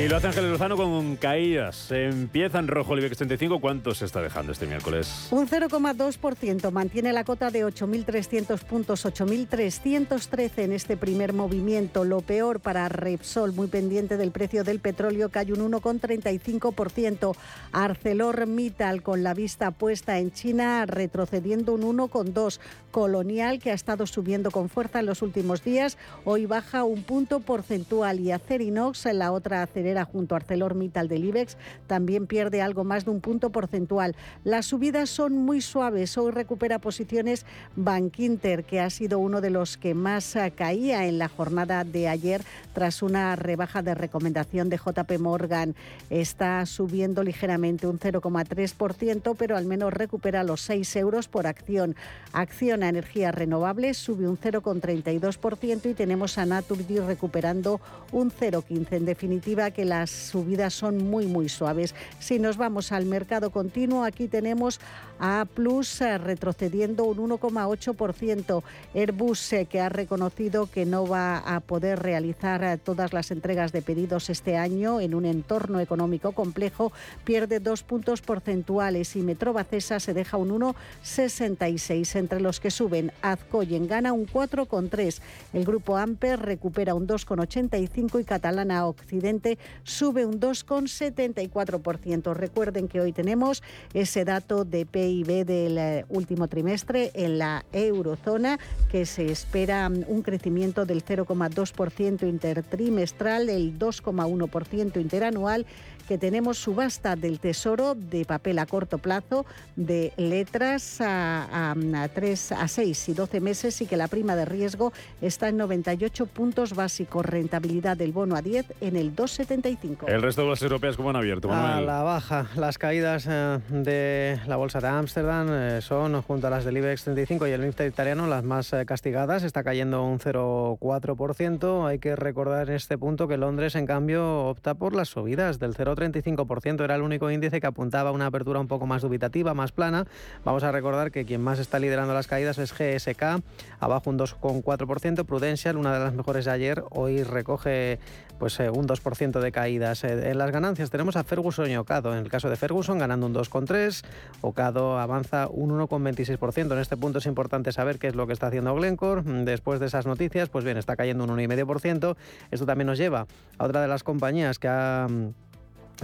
Y lo hace Ángel Lozano con caídas. Empieza en rojo el IBEX 35. ¿Cuánto se está dejando este miércoles? Un 0,2%. Mantiene la cota de 8.300 puntos, 8.313 en este primer movimiento. Lo peor para Repsol, muy pendiente del precio del petróleo, hay un 1,35%. ArcelorMittal, con la vista puesta en China, retrocediendo un 1,2%. Colonial, que ha estado subiendo con fuerza en los últimos días, hoy baja un punto porcentual. Y Acerinox, la otra junto a ArcelorMittal del IBEX también pierde algo más de un punto porcentual. Las subidas son muy suaves. Hoy recupera posiciones Bankinter, que ha sido uno de los que más eh, caía en la jornada de ayer tras una rebaja de recomendación de JP Morgan. Está subiendo ligeramente un 0,3%, pero al menos recupera los 6 euros por acción. Acción a energías renovables sube un 0,32% y tenemos a Naturgy recuperando un 0,15. En definitiva, que las subidas son muy, muy suaves. Si nos vamos al mercado continuo, aquí tenemos a Plus eh, retrocediendo un 1,8%. Airbus, eh, que ha reconocido que no va a poder realizar eh, todas las entregas de pedidos este año en un entorno económico complejo, pierde dos puntos porcentuales y Metrobacesa se deja un 1,66. Entre los que suben, Azcoyen gana un 4,3. El grupo Amper recupera un 2,85 y Catalana Occidente sube un 2,74%. Recuerden que hoy tenemos ese dato de PIB del eh, último trimestre en la eurozona, que se espera mm, un crecimiento del 0,2% intertrimestral, el 2,1% interanual que tenemos subasta del Tesoro de papel a corto plazo de letras a, a, 3, a 6 y 12 meses y que la prima de riesgo está en 98 puntos básicos. Rentabilidad del bono a 10 en el 2,75. El resto de las europeas, ¿cómo han abierto? Manuel? A la baja. Las caídas eh, de la bolsa de Ámsterdam eh, son, junto a las del IBEX 35 y el MIFTA italiano, las más eh, castigadas. Está cayendo un 0,4%. Hay que recordar en este punto que Londres, en cambio, opta por las subidas del 0,3%. 35%. Era el único índice que apuntaba a una apertura un poco más dubitativa, más plana. Vamos a recordar que quien más está liderando las caídas es GSK, abajo un 2,4%. Prudential, una de las mejores de ayer, hoy recoge pues eh, un 2% de caídas. Eh, en las ganancias tenemos a Ferguson y Ocado. En el caso de Ferguson ganando un 2,3%, Ocado avanza un 1,26%. En este punto es importante saber qué es lo que está haciendo Glencore. Después de esas noticias, pues bien, está cayendo un 1,5%. Esto también nos lleva a otra de las compañías que ha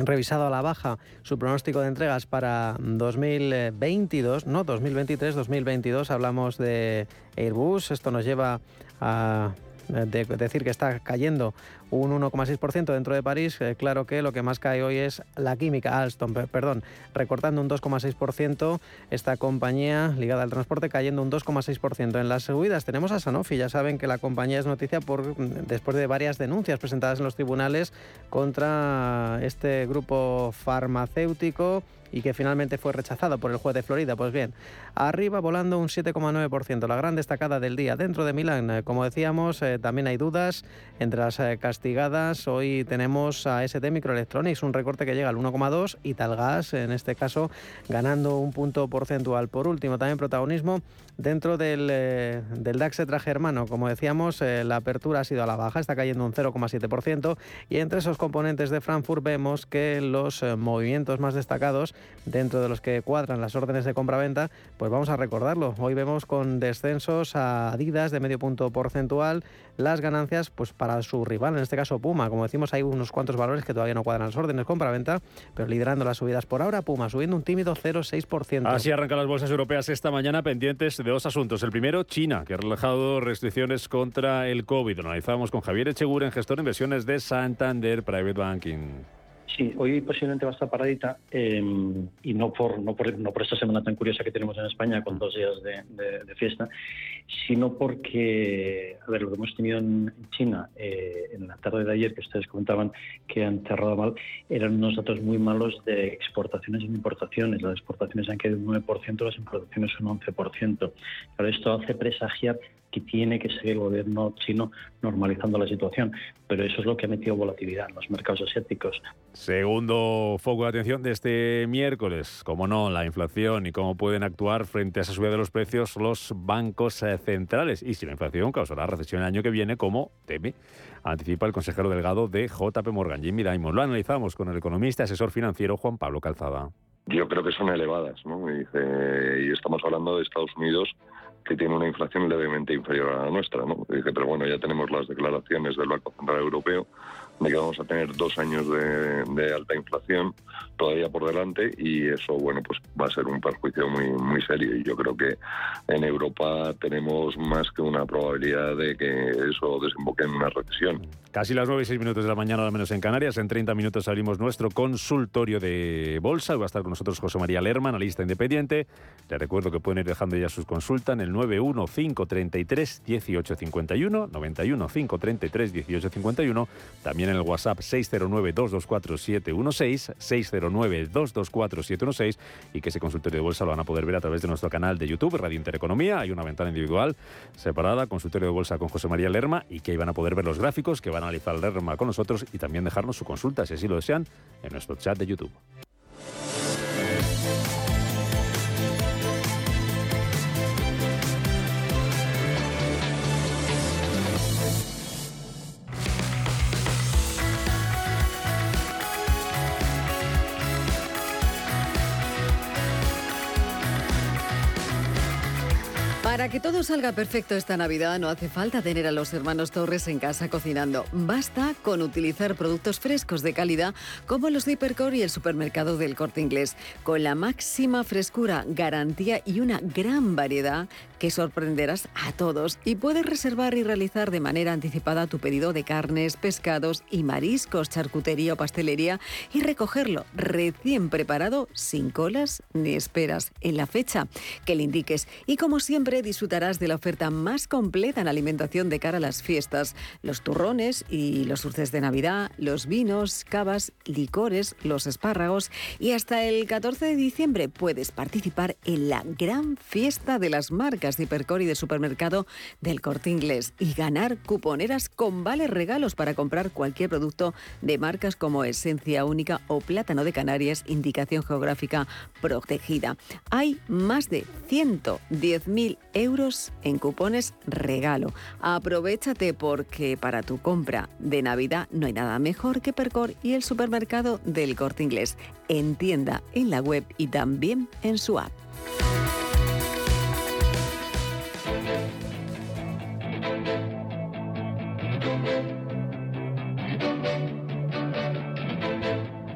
revisado a la baja su pronóstico de entregas para 2022, no 2023, 2022. Hablamos de Airbus. Esto nos lleva a de decir que está cayendo un 1,6% dentro de París, eh, claro que lo que más cae hoy es la química, Alstom, perdón, recortando un 2,6%, esta compañía ligada al transporte cayendo un 2,6%. En las subidas tenemos a Sanofi, ya saben que la compañía es noticia por después de varias denuncias presentadas en los tribunales contra este grupo farmacéutico y que finalmente fue rechazado por el juez de Florida. Pues bien, arriba volando un 7,9%, la gran destacada del día. Dentro de Milán, eh, como decíamos, eh, también hay dudas entre las eh, Hoy tenemos a ST Microelectronics, un recorte que llega al 1,2 y Talgas, en este caso, ganando un punto porcentual. Por último, también protagonismo dentro del, del DAX germano. Como decíamos, la apertura ha sido a la baja, está cayendo un 0,7% y entre esos componentes de Frankfurt vemos que los movimientos más destacados dentro de los que cuadran las órdenes de compra-venta, pues vamos a recordarlo. Hoy vemos con descensos a Adidas de medio punto porcentual, las ganancias pues para su rival, en este caso Puma. Como decimos, hay unos cuantos valores que todavía no cuadran las órdenes de compra-venta, pero liderando las subidas por ahora, Puma subiendo un tímido 0,6%. Así arrancan las bolsas europeas esta mañana pendientes de dos asuntos. El primero, China, que ha relajado restricciones contra el COVID. Lo analizamos con Javier Echeguren, gestor de inversiones de Santander Private Banking. Sí, hoy posiblemente va a estar paradita em, y no por, no, por, no por esta semana tan curiosa que tenemos en España con dos días de, fiesta, sino porque, a ver, lo que hemos tenido en China eh, en la tarde de ayer, que ustedes comentaban que han cerrado mal, eran unos datos muy malos de exportaciones y importaciones. Las exportaciones han caído un 9%, las importaciones un 11%. Claro, esto hace presagiar que tiene que seguir el gobierno chino normalizando la situación. Pero eso es lo que ha metido volatilidad en los mercados asiáticos. Segundo foco de atención de este miércoles, como no, la inflación y cómo pueden actuar frente a esa subida de los precios los bancos eh, centrales. Y si la inflación causará recesión el año que viene, como teme, anticipa el consejero delegado de JP Morgan, Jimmy Dimon. Lo analizamos con el economista asesor financiero Juan Pablo Calzada. Yo creo que son elevadas, ¿no? Y, estamos hablando de Estados Unidos que tiene una inflación levemente inferior a la nuestra, ¿no? Dije, pero bueno, ya tenemos las declaraciones del Banco Central Europeo de que vamos a tener dos años de, alta inflación todavía por delante y eso, bueno, pues va a ser un perjuicio muy, muy serio y yo creo que en Europa tenemos más que una probabilidad de que eso desemboque en una recesión. Casi las 9 y 6 minutos de la mañana, al menos en Canarias. En 30 minutos abrimos nuestro consultorio de bolsa. Va a estar con nosotros José María Lerma, analista independiente. Les recuerdo que pueden ir dejando ya sus consultas en el 91533 1851, 91 533 1851. En el WhatsApp 609-224-716, 609-224-716 y que ese consultorio de bolsa lo van a poder ver a través de nuestro canal de YouTube, Radio Intereconomía. Hay una ventana individual separada, consultorio de bolsa con José María Lerma y que ahí van a poder ver los gráficos, que van a analizar Lerma con nosotros y también dejarnos su consulta, si así lo desean, en nuestro chat de YouTube. Para que todo salga perfecto esta Navidad no hace falta tener a los hermanos Torres en casa cocinando. Basta con utilizar productos frescos de calidad como los de Hipercore y el supermercado del Corte Inglés, con la máxima frescura, garantía y una gran variedad que sorprenderás a todos. Y puedes reservar y realizar de manera anticipada tu pedido de carnes, pescados y mariscos, charcutería o pastelería y recogerlo recién preparado, sin colas ni esperas, en la fecha que le indiques. Y como siempre, disfrutarás de la oferta más completa en alimentación de cara a las fiestas. Los turrones y los dulces de Navidad, los vinos, cavas, licores, los espárragos y hasta el 14 de diciembre puedes participar en la gran fiesta de las marcas de Hipercor y de supermercado del Corte Inglés y ganar cuponeras con vales regalos para comprar cualquier producto de marcas como Esencia Única o Plátano de Canarias, indicación geográfica protegida. Hay más de 110.000 euros en cupones regalo. Aprovechate porque para tu compra de Navidad no hay nada mejor que Percor y el supermercado del Corte Inglés. En tienda, en la web y también en su app.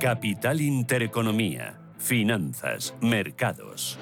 Capital Intereconomía. Finanzas, mercados.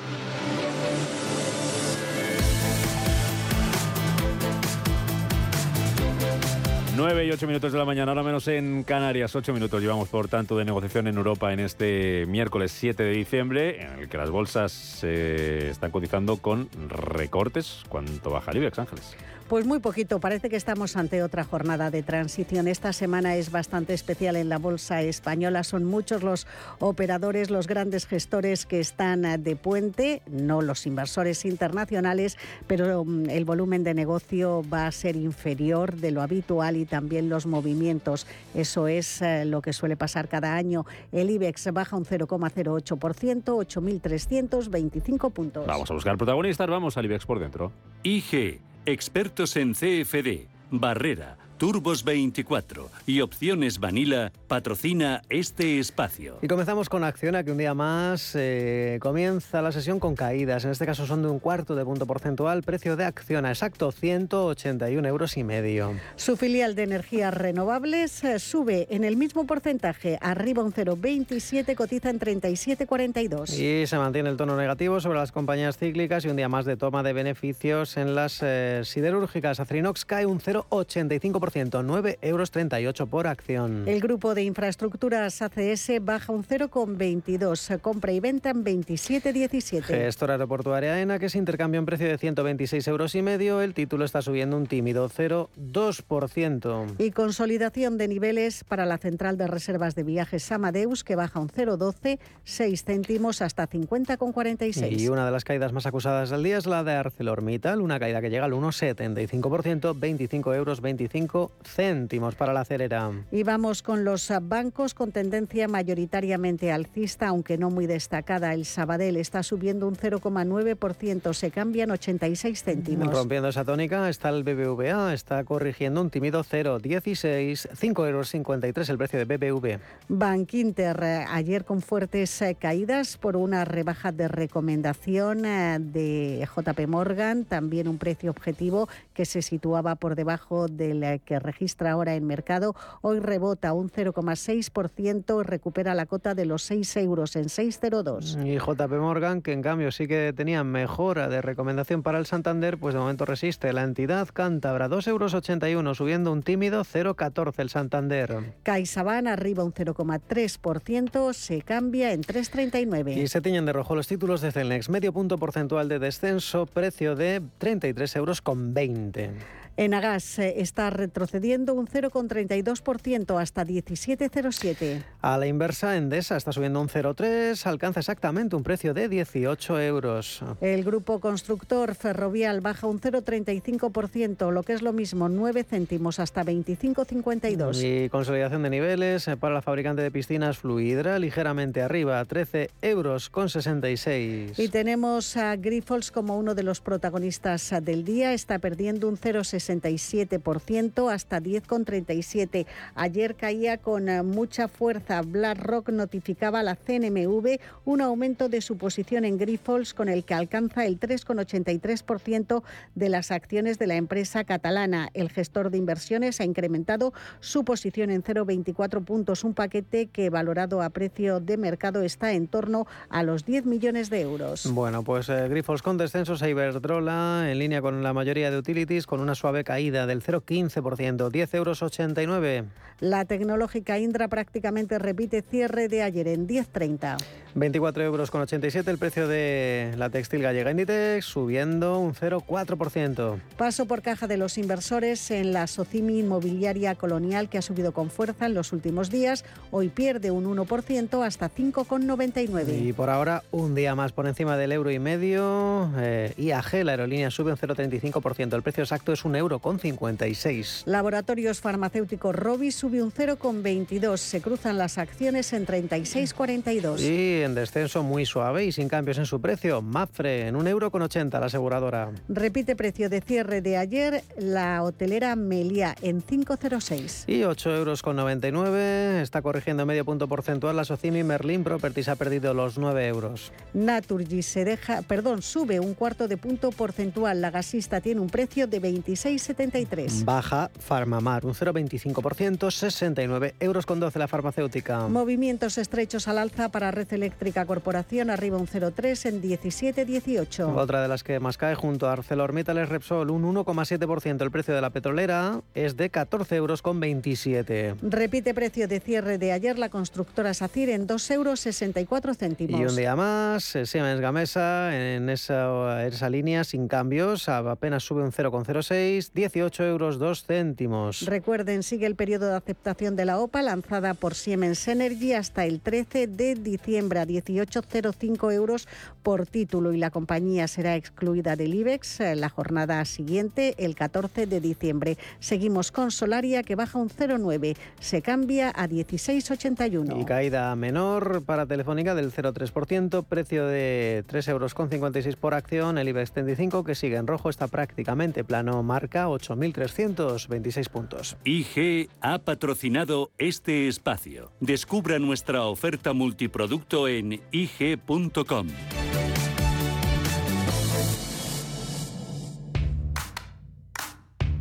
9 y 8 minutos de la mañana, ahora menos en Canarias. 8 minutos llevamos, por tanto, de negociación en Europa en este miércoles 7 de diciembre, en el que las bolsas se están cotizando con recortes. ¿Cuánto baja el IBEX, Ángeles? Pues muy poquito, parece que estamos ante otra jornada de transición. Esta semana es bastante especial en la bolsa española. Son muchos los operadores, los grandes gestores que están de puente, no los inversores internacionales, pero mm, el volumen de negocio va a ser inferior de lo habitual y también los movimientos. Eso es eh, lo que suele pasar cada año. El IBEX baja un 0,08%, 8.325 puntos. Vamos a buscar protagonistas, vamos al IBEX por dentro. IG Expertos en CFD, Barrera, Turbos 24 y Opciones Vanilla patrocina este espacio. Y comenzamos con Acciona, que un día más eh, comienza la sesión con caídas. En este caso son de un cuarto de punto porcentual. Precio de Acciona, exacto, 181 euros y medio. Su filial de energías renovables eh, sube en el mismo porcentaje, arriba un 0,27, cotiza en 37,42. Y se mantiene el tono negativo sobre las compañías cíclicas y un día más de toma de beneficios en las eh, siderúrgicas. Acerinox cae un 0,85%. 9,38 euros por acción. El grupo de Infraestructuras ACS baja un 0,22. Compra y venta en 27,17. Gestor aeroportuaria AENA, que se intercambia un precio de 126 euros y medio. El título está subiendo un tímido 0,2%. Y consolidación de niveles para la central de reservas de viajes Amadeus, que baja un 0,12, 6 céntimos hasta 50,46. Y una de las caídas más acusadas del día es la de ArcelorMittal, una caída que llega al 1,75%, 25 euros 25 céntimos para la cerera. Y vamos con los bancos con tendencia mayoritariamente alcista, aunque no muy destacada. El Sabadell está subiendo un 0,9%, se cambian 86 céntimos. Rompiendo esa tónica está el BBVA, está corrigiendo un tímido 0,16, 5 euros 53 el precio de BBV. Bank Inter, eh, ayer con fuertes eh, caídas por una rebaja de recomendación eh, de JP Morgan, también un precio objetivo que se situaba por debajo del que registra ahora en mercado. Hoy rebota un 0,6% y recupera la cota de los 6 euros en 6,02. Y JP Morgan, que en cambio sí que tenía mejora de recomendación para el Santander, pues de momento resiste. La entidad cántabra 2,81 euros, subiendo un tímido 0,14 el Santander. CaixaBank arriba un 0,3%, se cambia en 3,39. Y se tiñen de rojo los títulos de Celnex, medio punto porcentual de descenso, precio de 33 euros con 20. Enagas eh, está retrocediendo un 0,32% hasta 17,07. A la inversa, Endesa está subiendo un 0,3, alcanza exactamente un precio de 18 euros. El grupo constructor ferrovial baja un 0,35%, lo que es lo mismo, 9 céntimos hasta 25,52. Y consolidación de niveles eh, para la fabricante de piscinas Fluidra, ligeramente arriba, 13 euros con 66. Y tenemos a Grifols como uno de los protagonistas del día, está perdiendo un 0,60 67% hasta 10,37. Ayer caía con eh, mucha fuerza. BlackRock notificaba a la CNMV un aumento de su posición en Grifols con el que alcanza el 3,83% de las acciones de la empresa catalana. El gestor de inversiones ha incrementado su posición en 0,24 puntos, un paquete que valorado a precio de mercado está en torno a los 10 millones de euros. Bueno, pues eh, Grifols con descensos a Iberdrola en línea con la mayoría de utilities con una suave caída del 0,15%, 10,89 euros. La tecnológica Indra prácticamente repite cierre de ayer en 10,30. 24 euros con 87 el precio de la textil gallega Inditex, subiendo un 0,4%. Paso por caja de los inversores en la Socimi Inmobiliaria Colonial que ha subido con fuerza en los últimos días. Hoy pierde un 1% hasta 5,99. Y por ahora un día más por encima del euro y medio. Eh, IAG, la aerolínea, sube un 0,35%. El precio exacto es un euro con 56. Laboratorios farmacéuticos Robi sube un 0,22. Se cruzan las acciones en 36,42. Y en descenso muy suave y sin cambios en su precio. Mafre en un euro con 80 la aseguradora. Repite precio de cierre de ayer la hotelera Melia en 5,06. Y 8 euros con 99. Está corrigiendo medio punto porcentual la Socimi Merlin Properties ha perdido los 9 euros. Naturgy se deja, perdón, sube un cuarto de punto porcentual. La gasista tiene un precio de 26,73. Baja Farmamar un 0,25%, 69 euros con 12 la farmacéutica. Movimientos estrechos al alza para Red Eléctrica Corporación, arriba un 0,3 en 17,18. Otra de las que más cae junto a ArcelorMittal es Repsol, un 1,7%. El precio de la petrolera es de 14 euros con 27. Repite precio de cierre de ayer la constructora SACIR en 2,64 euros céntimos. Y un día más, eh, Siemens Gamesa en esa, esa línea sin cambios, apenas sube un 0,06, 18 euros 2 céntimos. Recuerden, sigue el periodo de aceptación de la OPA lanzada por Siemens Energy hasta el 13 de diciembre a 18,05 euros por título y la compañía será excluida del IBEX la jornada siguiente, el 14 de diciembre. Seguimos con Solaria que baja un 0,9, se cambia a 16,81. Y caída menor para Telefónica del 0,3%, precio de 3,56 euros por acción, el IBEX 35 que sigue en rojo está prácticamente plano, marca 8.326 puntos. IG ha patrocinado este espacio. Descubra nuestra oferta multiproducto en ig.com.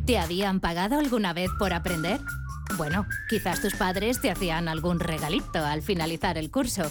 ¿Te habían pagado alguna vez por aprender? Bueno, quizás tus padres te hacían algún regalito al finalizar el curso.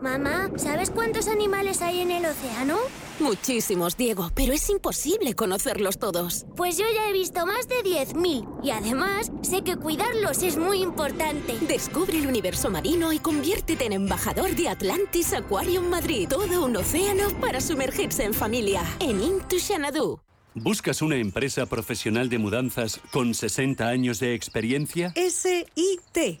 Mamá, ¿sabes cuántos animales hay en el océano? Muchísimos, Diego, pero es imposible conocerlos todos. Pues yo ya he visto más de 10.000 y además sé que cuidarlos es muy importante. Descubre el universo marino y conviértete en embajador de Atlantis Aquarium Madrid. Todo un océano para sumergirse en familia. En Into Xanadu. ¿Buscas una empresa profesional de mudanzas con 60 años de experiencia? S-I-T.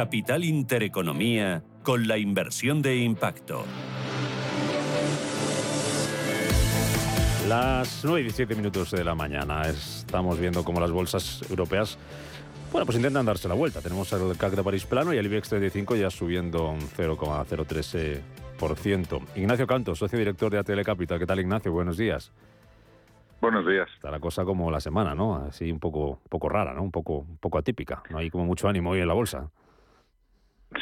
Capital Intereconomía con la inversión de impacto. Las 9 y 17 minutos de la mañana. Estamos viendo cómo las bolsas europeas, bueno, pues intentan darse la vuelta. Tenemos el CAC de París plano y el IBEX 35 ya subiendo un 0,03%. Ignacio Canto, socio director de ATL Capital. ¿Qué tal, Ignacio? Buenos días. Buenos días. Está la cosa como la semana, ¿no? Así un poco, poco rara, ¿no? Un poco, un poco atípica. No hay como mucho ánimo hoy en la bolsa.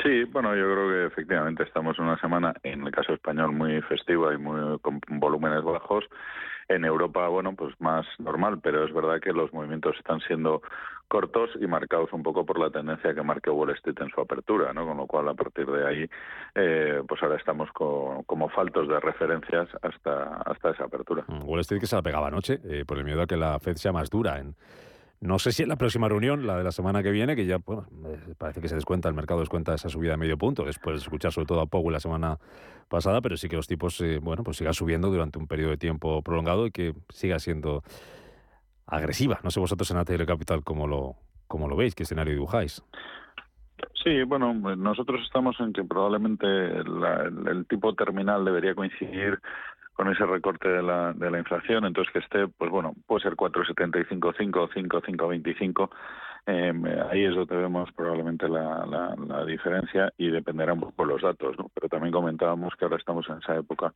Sí, bueno, yo creo que efectivamente estamos en una semana, en el caso español, muy festiva y muy con volúmenes bajos. En Europa, bueno, pues más normal, pero es verdad que los movimientos están siendo cortos y marcados un poco por la tendencia que marcó Wall Street en su apertura, ¿no? Con lo cual, a partir de ahí, eh, pues ahora estamos como faltos de referencias hasta, hasta esa apertura. Mm, Wall Street que se la pegaba anoche, eh, por el miedo a que la Fed sea más dura en no sé si en la próxima reunión, la de la semana que viene, que ya bueno, parece que se descuenta, el mercado descuenta esa subida de medio punto, después de escuchar sobre todo a Powell la semana pasada, pero sí que los tipos, eh, bueno, pues sigan subiendo durante un periodo de tiempo prolongado y que siga siendo agresiva. No sé vosotros en ATL Capital cómo lo, cómo lo veis, qué escenario dibujáis. Sí, bueno, nosotros estamos en que probablemente el tipo terminal debería coincidir con ese recorte de la, de la inflación, entonces que esté, pues bueno, puede ser 4,75, 5, 5, 5,25. Eh, ahí es donde vemos probablemente la, la, la, diferencia y dependerá un poco los datos, ¿no? Pero también comentábamos que ahora estamos en esa época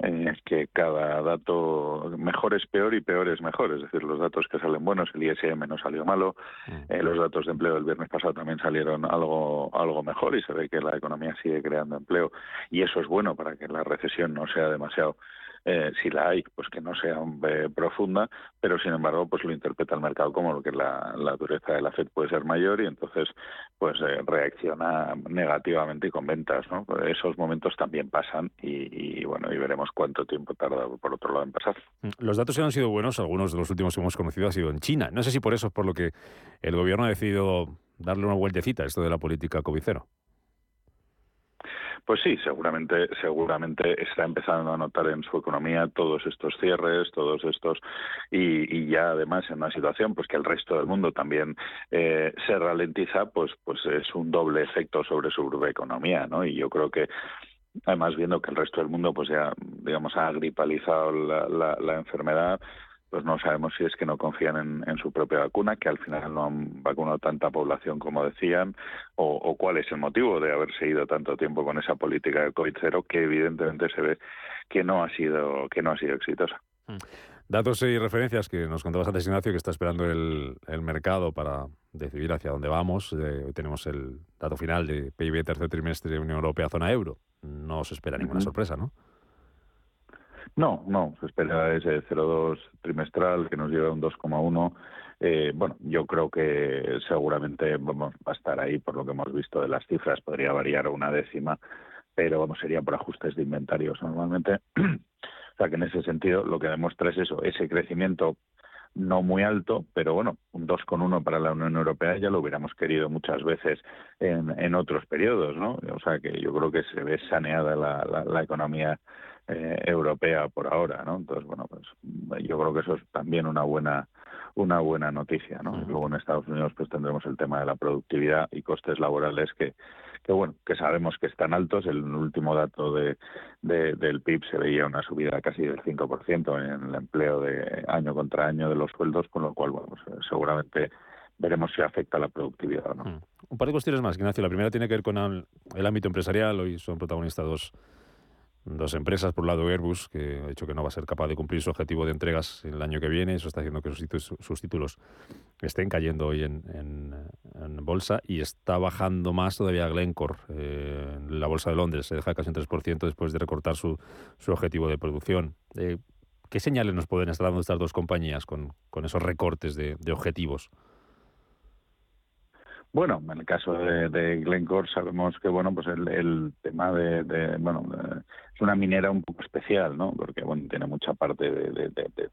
eh, que cada dato mejor es peor y peor es mejor. Es decir, los datos que salen buenos, el ISM no salió malo, mm. eh, los datos de empleo del viernes pasado también salieron algo, algo mejor y se ve que la economía sigue creando empleo y eso es bueno para que la recesión no sea demasiado eh, si la hay, pues que no sea eh, profunda, pero sin embargo, pues lo interpreta el mercado como lo que la, la dureza de la Fed puede ser mayor y entonces pues eh, reacciona negativamente y con ventas, ¿no? Esos momentos también pasan y, bueno, y veremos cuánto tiempo tarda por otro lado en pasar. Mm, los datos han sido buenos, algunos de los últimos que hemos conocido han sido en China. No sé si por eso es por lo que el gobierno ha decidido darle una vueltecita a esto de la política COVID cero. Pues sí, seguramente, seguramente está empezando a notar en su economía todos estos cierres, todos estos y, ya además en una situación pues que el resto del mundo también eh, se ralentiza, pues pues es un doble efecto sobre su economía, ¿no? Y yo creo que además viendo que el resto del mundo pues ya digamos ha gripalizado la, la enfermedad pues no sabemos si es que no confían en, su propia vacuna, que al final no han vacunado tanta población como decían, o, cuál es el motivo de haber seguido tanto tiempo con esa política de COVID cero, que evidentemente se ve que no ha sido que no ha sido exitosa. Mm. Datos y referencias que nos contabas antes, Ignacio, que está esperando el, mercado para decidir hacia dónde vamos. Eh, hoy tenemos el dato final de PIB tercer trimestre de Unión Europea, zona euro. No se espera ninguna sorpresa, ¿no? No, no, se espera ese 0,2 trimestral que nos lleva a un 2,1. Eh, bueno, yo creo que seguramente vamos, va a estar ahí por lo que hemos visto de las cifras, podría variar una décima, pero vamos, sería por ajustes de inventarios normalmente. o sea que en ese sentido lo que demuestra es eso, ese crecimiento no muy alto, pero bueno, un 2,1 para la Unión Europea ya lo hubiéramos querido muchas veces en, en otros periodos, ¿no? O sea que yo creo que se ve saneada la, la, la economía eh, europea por ahora, ¿no? Entonces, bueno, pues yo creo que eso es también una buena una buena noticia, ¿no? Luego en Estados Unidos pues tendremos el tema de la productividad y costes laborales que, que bueno, que sabemos que están altos. El último dato de, del PIB se veía una subida casi del 5% en el empleo de año contra año de los sueldos, con lo cual, bueno, pues, seguramente veremos si afecta la productividad o no. Mm. Un par de cuestiones más, Ignacio. La primera tiene que ver con el ámbito empresarial. Hoy son protagonistas dos dos empresas, por un lado Airbus, que ha dicho que no va a ser capaz de cumplir su objetivo de entregas el año que viene, eso está haciendo que sus, títulos estén cayendo hoy en, bolsa y está bajando más todavía Glencore eh, en la bolsa de Londres, se deja casi un 3% después de recortar su, su objetivo de producción. Eh, ¿Qué señales nos pueden estar dando estas dos compañías con, con esos recortes de, de objetivos? Bueno, en el caso de, Glencore sabemos que bueno, pues el, tema de, bueno, es una minera un poco especial, ¿no? Porque bueno, tiene mucha parte de,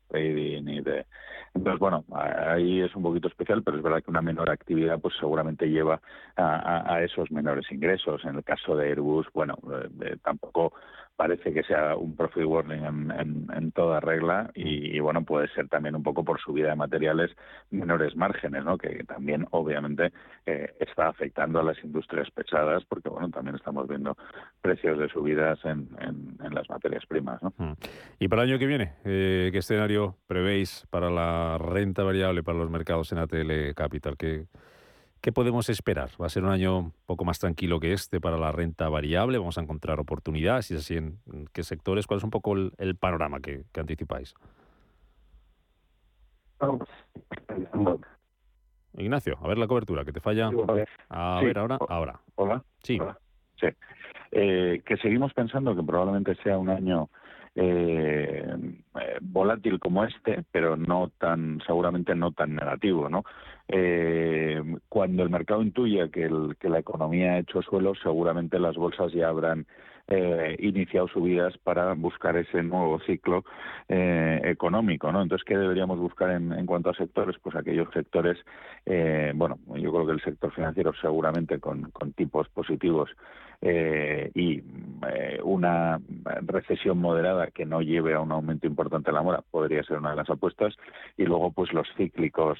trading y de entonces bueno, ahí es un poquito especial, pero es verdad que una menor actividad pues seguramente lleva a, esos menores ingresos. En el caso de Airbus, bueno, eh, tampoco parece que sea un profit warning en, toda regla y, bueno puede ser también un poco por subida de materiales menores márgenes no que también obviamente eh, está afectando a las industrias pesadas porque bueno también estamos viendo precios de subidas en, las materias primas ¿no? Mm. y para el año que viene eh, qué escenario prevéis para la renta variable para los mercados en ATL Capital que ¿Qué podemos esperar? ¿Va a ser un año un poco más tranquilo que este para la renta variable? ¿Vamos a encontrar oportunidades? ¿Y así en qué sectores? ¿Cuál es un poco el, panorama que, anticipáis? Ignacio, a ver la cobertura, que te falla. A ver, ahora, ahora. Hola. Sí. Sí. Eh, que seguimos pensando que probablemente sea un año eh, eh, volátil como este, pero no tan, seguramente no tan negativo, ¿no? Eh, cuando el mercado intuye que, el, que la economía ha hecho suelo, seguramente las bolsas ya habrán eh, iniciado subidas para buscar ese nuevo ciclo eh, económico, ¿no? Entonces, ¿qué deberíamos buscar en, en cuanto a sectores? Pues aquellos sectores, eh, bueno, yo creo que el sector financiero seguramente con, tipos positivos eh, y eh, una recesión moderada que no lleve a un aumento importante de la mora podría ser una de las apuestas y luego pues los cíclicos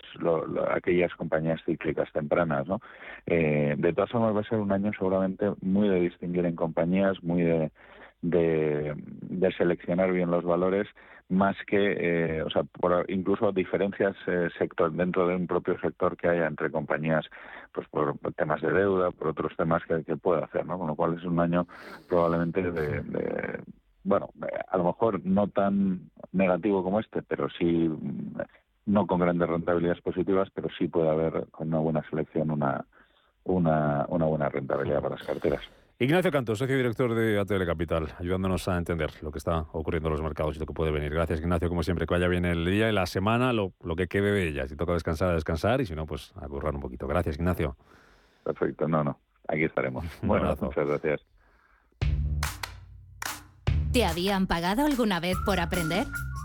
aquellas compañías cíclicas tempranas no eh, de todas formas va a ser un año seguramente muy de distinguir en compañías muy de de, seleccionar bien los valores más que, eh, o sea, por incluso diferencias eh, sector dentro de un propio sector que haya entre compañías, pues por temas de deuda, por otros temas que, que pueda hacer, ¿no? Con lo cual es un año probablemente de, de bueno, a lo mejor no tan negativo como este, pero sí no con grandes rentabilidades positivas, pero sí puede haber con una buena selección una una, una buena rentabilidad para las carteras. Ignacio Canto, socio director de ATL Capital, ayudándonos a entender lo que está ocurriendo en los mercados y lo que puede venir. Gracias, Ignacio, como siempre, que vaya bien el día y la semana, lo, lo que quede de ella. Si toca descansar, a descansar y si no, pues a currar un poquito. Gracias, Ignacio. Perfecto, no, no, aquí estaremos. Bueno, muchas gracias. ¿Te habían pagado alguna vez por aprender?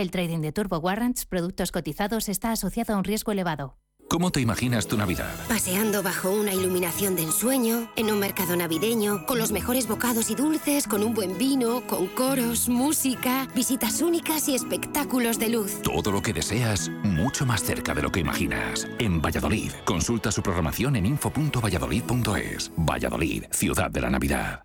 El trading de Turbo Warrants, productos cotizados, está asociado a un riesgo elevado. ¿Cómo te imaginas tu Navidad? Paseando bajo una iluminación de ensueño, en un mercado navideño, con los mejores bocados y dulces, con un buen vino, con coros, música, visitas únicas y espectáculos de luz. Todo lo que deseas, mucho más cerca de lo que imaginas. En Valladolid, consulta su programación en info.valladolid.es. Valladolid, ciudad de la Navidad.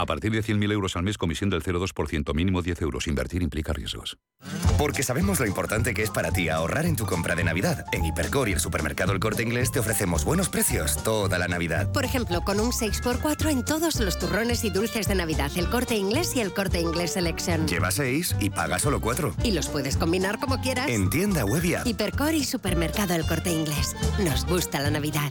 A partir de 100.000 euros al mes, comisión del 0,2%, mínimo 10 euros. Invertir implica riesgos. Porque sabemos lo importante que es para ti ahorrar en tu compra de Navidad. En Hipercor y el supermercado El Corte Inglés te ofrecemos buenos precios toda la Navidad. Por ejemplo, con un 6x4 en todos los turrones y dulces de Navidad, el Corte Inglés y el Corte Inglés Selection. Lleva 6 y paga solo 4. Y los puedes combinar como quieras. En tienda web y Hipercor y supermercado El Corte Inglés. Nos gusta la Navidad.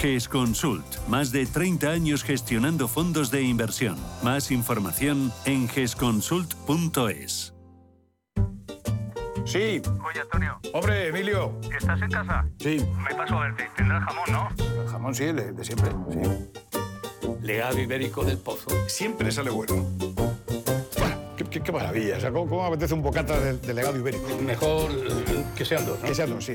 GES Consult. Más de 30 años gestionando fondos de inversión. Más información en gesconsult.es. Sí. Oye, Antonio. Hombre, Emilio. ¿Estás en casa? Sí. Me paso a verte. Tendrás jamón, ¿no? El jamón sí, de, de siempre. Sí. Legado ibérico del pozo. Siempre sale bueno. Qué, qué- qué maravilla. O sea, ¿cómo, cómo apetece un bocata de, de legado ibérico? Mejor que sean dos, ¿no? Que sean dos, sí.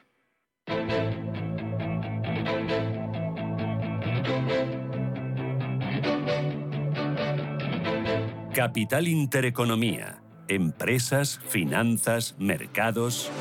Capital Intereconomía. Empresas, finanzas, mercados.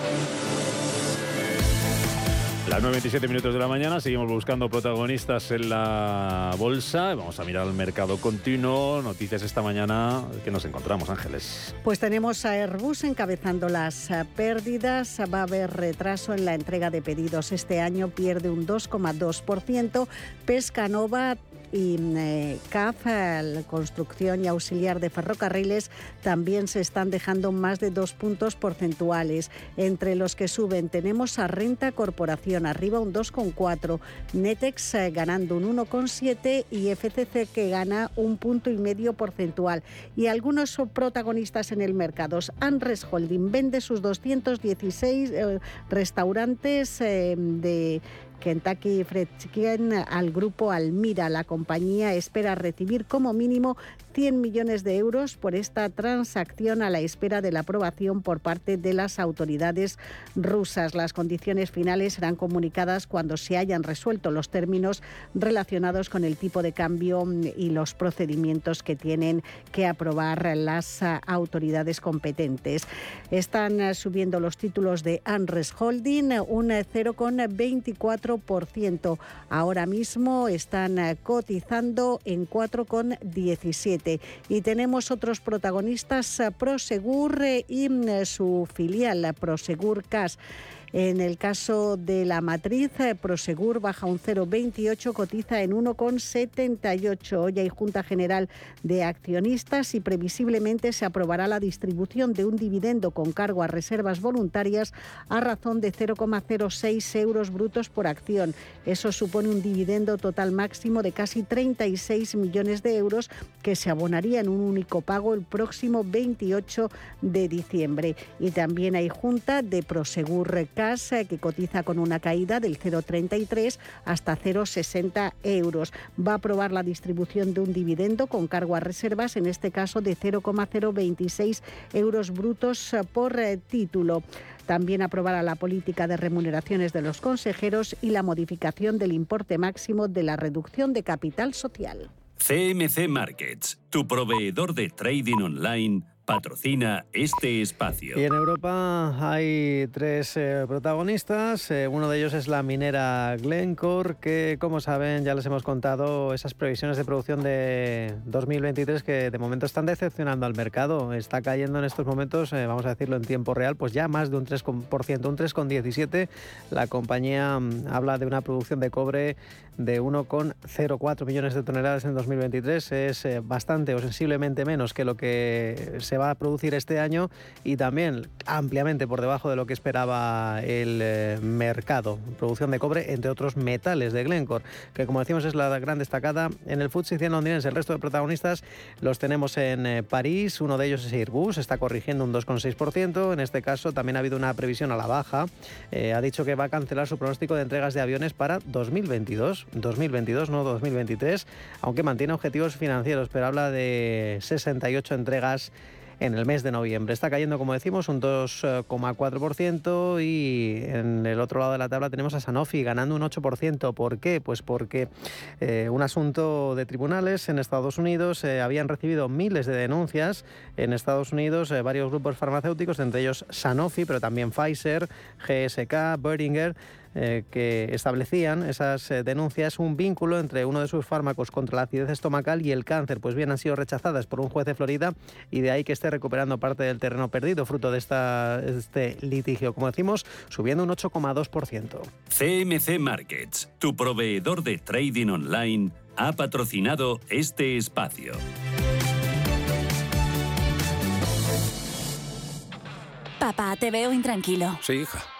Las 9.27 minutos de la mañana, seguimos buscando protagonistas en la bolsa. Vamos a mirar el mercado continuo. Noticias esta mañana que nos encontramos, Ángeles. Pues tenemos a Airbus encabezando las eh, pérdidas. Va a haber retraso en la entrega de pedidos. Este año pierde un 2,2%. Pescanova y eh, CAF, la construcción y auxiliar de ferrocarriles, también se están dejando más de dos puntos porcentuales. Entre los que suben tenemos a Renta Corporación, arriba un 2,4, Netex eh, ganando un 1,7 y FCC que gana un punto y medio porcentual. Y algunos protagonistas en el mercado. Anres Holding vende sus 216 eh, restaurantes eh, de Kentucky Fried Chicken al grupo Almira. La compañía espera recibir como mínimo 100 millones de euros por esta transacción a la espera de la aprobación por parte de las autoridades rusas. Las condiciones finales serán comunicadas cuando se hayan resuelto los términos relacionados con el tipo de cambio y los procedimientos que tienen que aprobar las autoridades competentes. Están subiendo los títulos de Anres Holding un eh, 0,24%. Ahora mismo están cotizando en 4,17. Y tenemos otros protagonistas, eh, Prosegur eh, y mm, su filial, Prosegur Cash. En el caso de la matriz, eh, Prosegur baja un 0,28, cotiza en 1,78. Hoy hay Junta General de Accionistas y previsiblemente se aprobará la distribución de un dividendo con cargo a reservas voluntarias a razón de 0,06 euros brutos por acción. Eso supone un dividendo total máximo de casi 36 millones de euros que se abonaría en un único pago el próximo 28 de diciembre. Y también hay junta de Prosegur Casa que cotiza con una caída del 0,33 hasta 0,60 euros. Va a aprobar la distribución de un dividendo con cargo a reservas, en este caso de 0,026 euros brutos por eh, título. También aprobará la política de remuneraciones de los consejeros y la modificación del importe máximo de la reducción de capital social. CMC Markets, tu proveedor de trading online patrocina este espacio. Y en Europa hay tres eh, protagonistas. Eh, uno de ellos es la minera Glencore, que como saben ya les hemos contado esas previsiones de producción de 2023 que de momento están decepcionando al mercado. Está cayendo en estos momentos, eh, vamos a decirlo en tiempo real, pues ya más de un 3%, un 3,17. La compañía mm, habla de una producción de cobre de 1,04 millones de toneladas en 2023. Es bastante o sensiblemente menos que lo que se va a producir este año y también ampliamente por debajo de lo que esperaba el eh, mercado. Producción de cobre, entre otros metales de Glencore, que como decimos es la gran destacada en el FTSE 100 londinense. El resto de protagonistas los tenemos en eh, París, uno de ellos es Airbus, está corrigiendo un 2,6%. En este caso también ha habido una previsión a la baja. Eh, ha dicho que va a cancelar su pronóstico de entregas de aviones para 2022, 2022, no 2023, aunque mantiene objetivos financieros, pero habla de 68 entregas en el mes de noviembre. Está cayendo, como decimos, un 2,4% y en el otro lado de la tabla tenemos a Sanofi ganando un 8%. ¿Por qué? Pues porque eh, un asunto de tribunales en Estados Unidos eh, habían recibido miles de denuncias en Estados Unidos eh, varios grupos farmacéuticos, entre ellos Sanofi, pero también Pfizer, GSK, Boehringer, eh, que establecían esas eh, denuncias un vínculo entre uno de sus fármacos contra la acidez estomacal y el cáncer. Pues bien, han sido rechazadas por un juez de Florida y de ahí que esté recuperando parte del terreno perdido fruto de esta, este litigio. Como decimos, subiendo un 8,2%. CMC Markets, tu proveedor de trading online, ha patrocinado este espacio. Papá, te veo intranquilo. Sí, hija.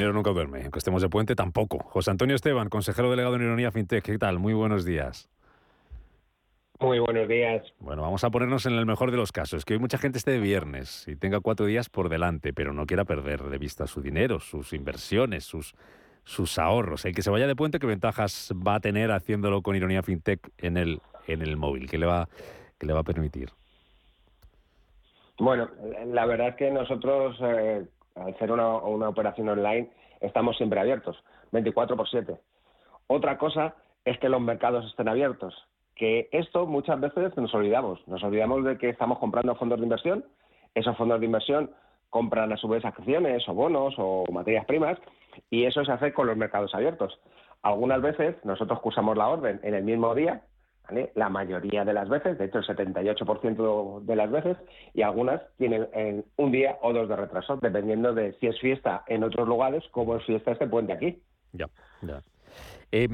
Dinero nunca duerme, aunque estemos de puente tampoco. José Antonio Esteban, consejero delegado en Ironía FinTech. ¿Qué tal? Muy buenos días. Muy buenos días. Bueno, vamos a ponernos en el mejor de los casos, que hoy mucha gente esté de viernes y tenga cuatro días por delante, pero no quiera perder de vista su dinero, sus inversiones, sus, sus ahorros. El que se vaya de puente, ¿qué ventajas va a tener haciéndolo con Ironía FinTech en el, en el móvil? ¿Qué le va, qué le va a permitir? Bueno, la verdad es que nosotros, eh, al ser una, una operación online, estamos siempre abiertos, 24 por 7. Otra cosa es que los mercados estén abiertos, que esto muchas veces nos olvidamos. Nos olvidamos de que estamos comprando fondos de inversión, esos fondos de inversión compran a su vez acciones o bonos o materias primas y eso se hace con los mercados abiertos. Algunas veces nosotros cursamos la orden en el mismo día, ¿vale? la mayoría de las veces, de hecho el 78% de las veces, y algunas tienen en un día o dos de retraso, dependiendo de si es fiesta en otros lugares como es fiesta este puente aquí. Ya, ya. Eh,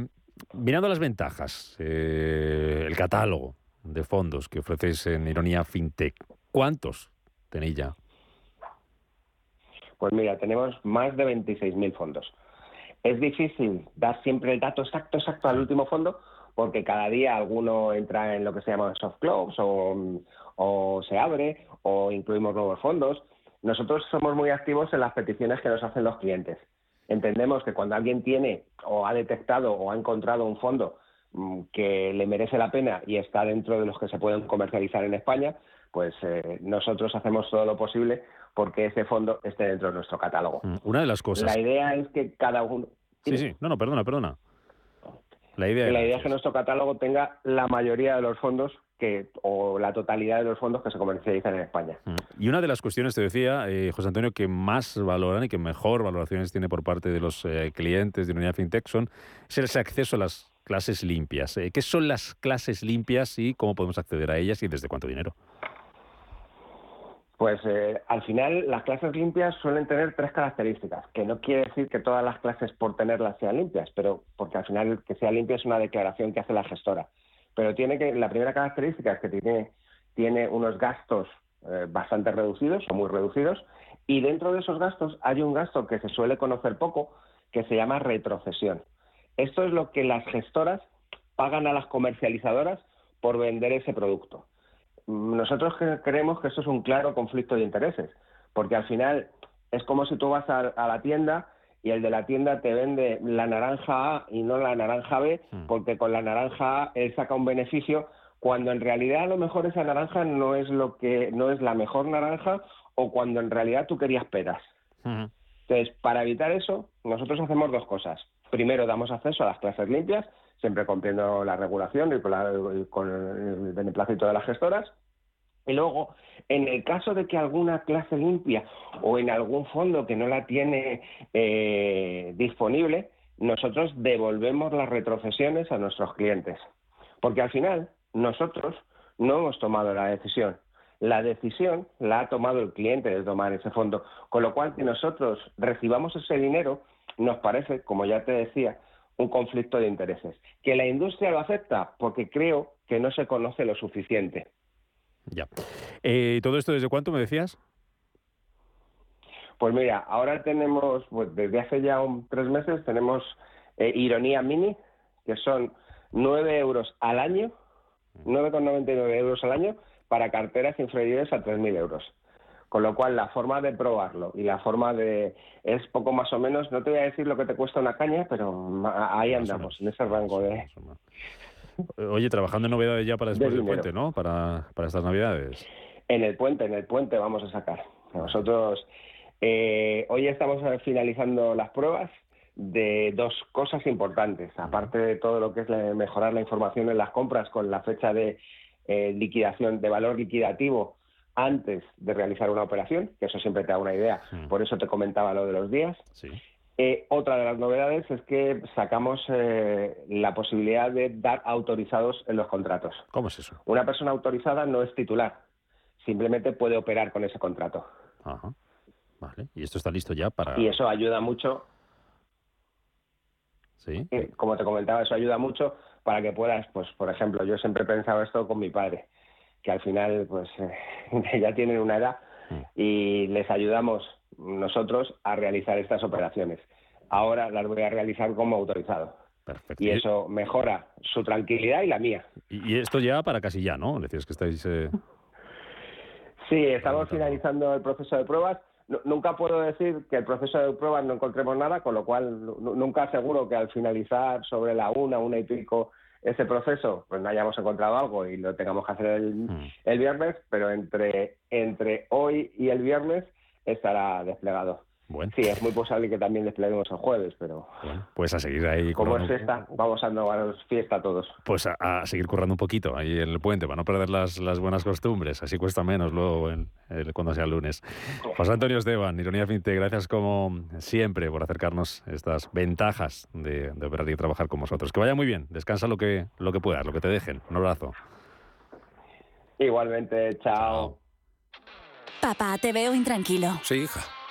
mirando las ventajas, eh, el catálogo de fondos que ofrecéis en Ironía FinTech, ¿cuántos tenéis ya? Pues mira, tenemos más de 26.000 fondos. Es difícil dar siempre el dato exacto, exacto al último fondo, porque cada día alguno entra en lo que se llama soft o, o se abre o incluimos nuevos fondos. Nosotros somos muy activos en las peticiones que nos hacen los clientes entendemos que cuando alguien tiene o ha detectado o ha encontrado un fondo mm, que le merece la pena y está dentro de los que se pueden comercializar en España, pues eh, nosotros hacemos todo lo posible porque ese fondo esté dentro de nuestro catálogo. Mm, una de las cosas. La idea es que cada uno. Sí, sí, no, no, perdona, perdona. La idea, la idea es que nuestro catálogo tenga la mayoría de los fondos que, o la totalidad de los fondos que se comercializan en España. Mm. Y una de las cuestiones, te decía, eh, José Antonio, que más valoran y que mejor valoraciones tiene por parte de los eh, clientes de Unidad FinTech son es ese acceso a las clases limpias. Eh, ¿Qué son las clases limpias y cómo podemos acceder a ellas y desde cuánto dinero? Pues eh, al final las clases limpias suelen tener tres características, que no quiere decir que todas las clases por tenerlas sean limpias, pero porque al final que sea limpia es una declaración que hace la gestora. Pero tiene que la primera característica es que tiene tiene unos gastos eh, bastante reducidos o muy reducidos y dentro de esos gastos hay un gasto que se suele conocer poco que se llama retrocesión. Esto es lo que las gestoras pagan a las comercializadoras por vender ese producto. Nosotros creemos que eso es un claro conflicto de intereses, porque al final es como si tú vas a, la tienda y el de la tienda te vende la naranja A y no la naranja B, hmm. porque con la naranja A él saca un beneficio, cuando en realidad a lo mejor esa naranja no es lo que no es la mejor naranja o cuando en realidad tú querías peras. Hmm. Entonces, para evitar eso, nosotros hacemos dos cosas. Primero, damos acceso a las clases limpias, siempre cumpliendo la regulación y con, el beneplácito de las gestoras. Y luego, en el caso de que alguna clase limpia o en algún fondo que no la tiene eh, disponible, nosotros devolvemos las retrocesiones a nuestros clientes. Porque al final, nosotros no hemos tomado la decisión. La decisión la ha tomado el cliente de tomar ese fondo. Con lo cual, que nosotros recibamos ese dinero nos parece, como ya te decía, un conflicto de intereses. ¿Que la industria lo acepta? Porque creo que no se conoce lo suficiente. Ya. Eh, ¿Todo esto desde cuánto me decías? Pues mira, ahora tenemos, pues desde hace ya tres meses, tenemos eh, Ironía Mini, que son 9 euros al año, 9,99 euros al año, para carteras inferiores a 3.000 euros. Con lo cual, la forma de probarlo y la forma de... es poco más o menos, no te voy a decir lo que te cuesta una caña, pero ahí andamos, en ese rango de... Oye, trabajando en novedades ya para después del puente, ¿no? Para, para estas navidades. En el puente, en el puente vamos a sacar. Nosotros eh, hoy estamos finalizando las pruebas de dos cosas importantes, aparte de todo lo que es mejorar la información en las compras con la fecha de eh, liquidación, de valor liquidativo antes de realizar una operación, que eso siempre te da una idea. Por eso te comentaba lo de los días. Eh, otra de las novedades es que sacamos eh, la posibilidad de dar autorizados en los contratos. ¿Cómo es eso? Una persona autorizada no es titular, simplemente puede operar con ese contrato. Ajá. Vale. ¿Y esto está listo ya para...? Y eso ayuda mucho. Sí. Eh, como te comentaba, eso ayuda mucho para que puedas, pues, por ejemplo, yo siempre he pensado esto con mi padre que al final pues eh, ya tienen una edad mm. y les ayudamos nosotros a realizar estas operaciones. Ahora las voy a realizar como autorizado. Y eso mejora su tranquilidad y la mía. Y esto ya para casi ya, ¿no? Decías que estáis... Eh, sí, estamos finalizando el proceso de pruebas. nunca puedo decir que el proceso de pruebas no encontremos nada, con lo cual nunca aseguro que al finalizar sobre la una, una y pico ese proceso pues no hayamos encontrado algo y lo tengamos que hacer el, hmm. el viernes, pero entre, entre hoy y el viernes estará desplegado. Sí, es muy posible que también despleguemos el jueves, pero... pues a seguir ahí... Como es esta, vamos a no fiesta todos. Pues a, seguir currando un poquito ahí en el puente, para no perder las, las buenas costumbres. Así cuesta menos luego cuando sea el lunes. José Antonio Esteban, Ironía Finte, gracias como siempre por acercarnos estas ventajas de, de, operar y trabajar con vosotros. Que vaya muy bien, descansa lo que, lo que puedas, lo que te dejen. Un abrazo. Igualmente, chao. Papá, te veo intranquilo. Sí, hija.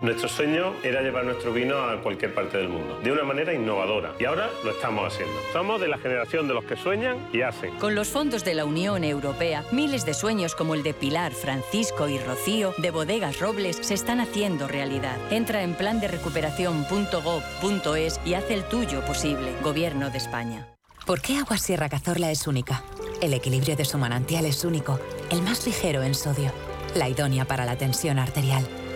Nuestro sueño era llevar nuestro vino a cualquier parte del mundo, de una manera innovadora, y ahora lo estamos haciendo. Somos de la generación de los que sueñan y hacen. Con los fondos de la Unión Europea, miles de sueños como el de Pilar, Francisco y Rocío, de Bodegas Robles, se están haciendo realidad. Entra en plan de recuperación.gov.es y haz el tuyo posible. Gobierno de España. ¿Por qué Agua Sierra Cazorla es única? El equilibrio de su manantial es único, el más ligero en sodio, la idónea para la tensión arterial,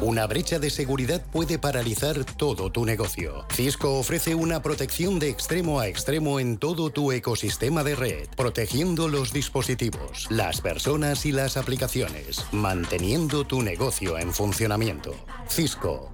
Una brecha de seguridad puede paralizar todo tu negocio. Cisco ofrece una protección de extremo a extremo en todo tu ecosistema de red, protegiendo los dispositivos, las personas y las aplicaciones, manteniendo tu negocio en funcionamiento. Cisco,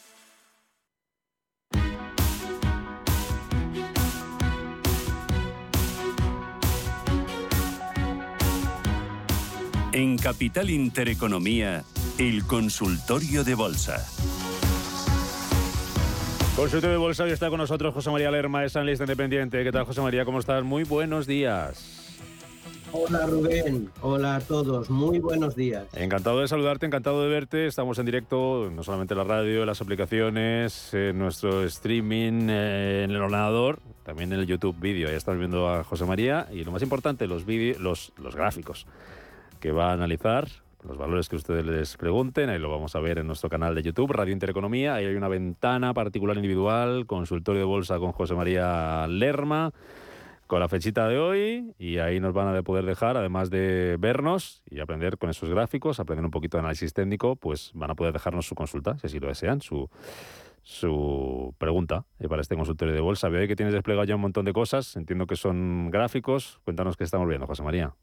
En Capital Intereconomía, el consultorio de bolsa. Consultorio de bolsa hoy está con nosotros José María Lerma, es analista independiente. ¿Qué tal, José María? ¿Cómo estás? Muy buenos días. Hola Rubén, hola a todos, muy buenos días. Encantado de saludarte, encantado de verte. Estamos en directo, no solamente en la radio, en las aplicaciones, en nuestro streaming, eh, en el ordenador, también en el YouTube vídeo. Ahí estamos viendo a José María y lo más importante, los, vídeos, los, los gráficos que va a analizar los valores que ustedes les pregunten, ahí lo vamos a ver en nuestro canal de YouTube, Radio Intereconomía, ahí hay una ventana particular individual, consultorio de bolsa con José María Lerma, con la fechita de hoy, y ahí nos van a poder dejar, además de vernos y aprender con esos gráficos, aprender un poquito de análisis técnico, pues van a poder dejarnos su consulta, si así lo desean, su, su pregunta eh, para este consultorio de bolsa. Veo que tienes desplegado ya un montón de cosas, entiendo que son gráficos, cuéntanos qué estamos viendo, José María.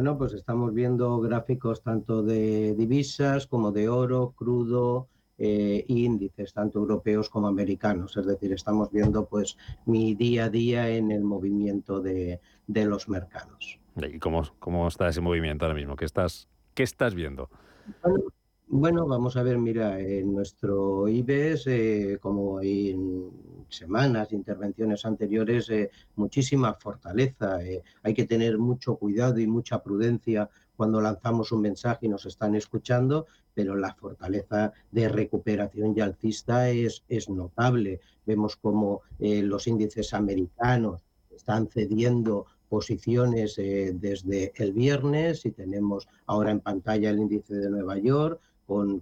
Bueno, pues estamos viendo gráficos tanto de divisas como de oro, crudo, eh, índices, tanto europeos como americanos. Es decir, estamos viendo pues mi día a día en el movimiento de, de los mercados. ¿Y cómo, cómo está ese movimiento ahora mismo? ¿Qué estás, qué estás viendo? Bueno, bueno, vamos a ver, mira, en nuestro IBEX, eh, como en semanas, intervenciones anteriores, eh, muchísima fortaleza. Eh, hay que tener mucho cuidado y mucha prudencia cuando lanzamos un mensaje y nos están escuchando, pero la fortaleza de recuperación y alcista es, es notable. Vemos como los índices americanos están cediendo posiciones desde el viernes y tenemos ahora en pantalla el índice de Nueva York,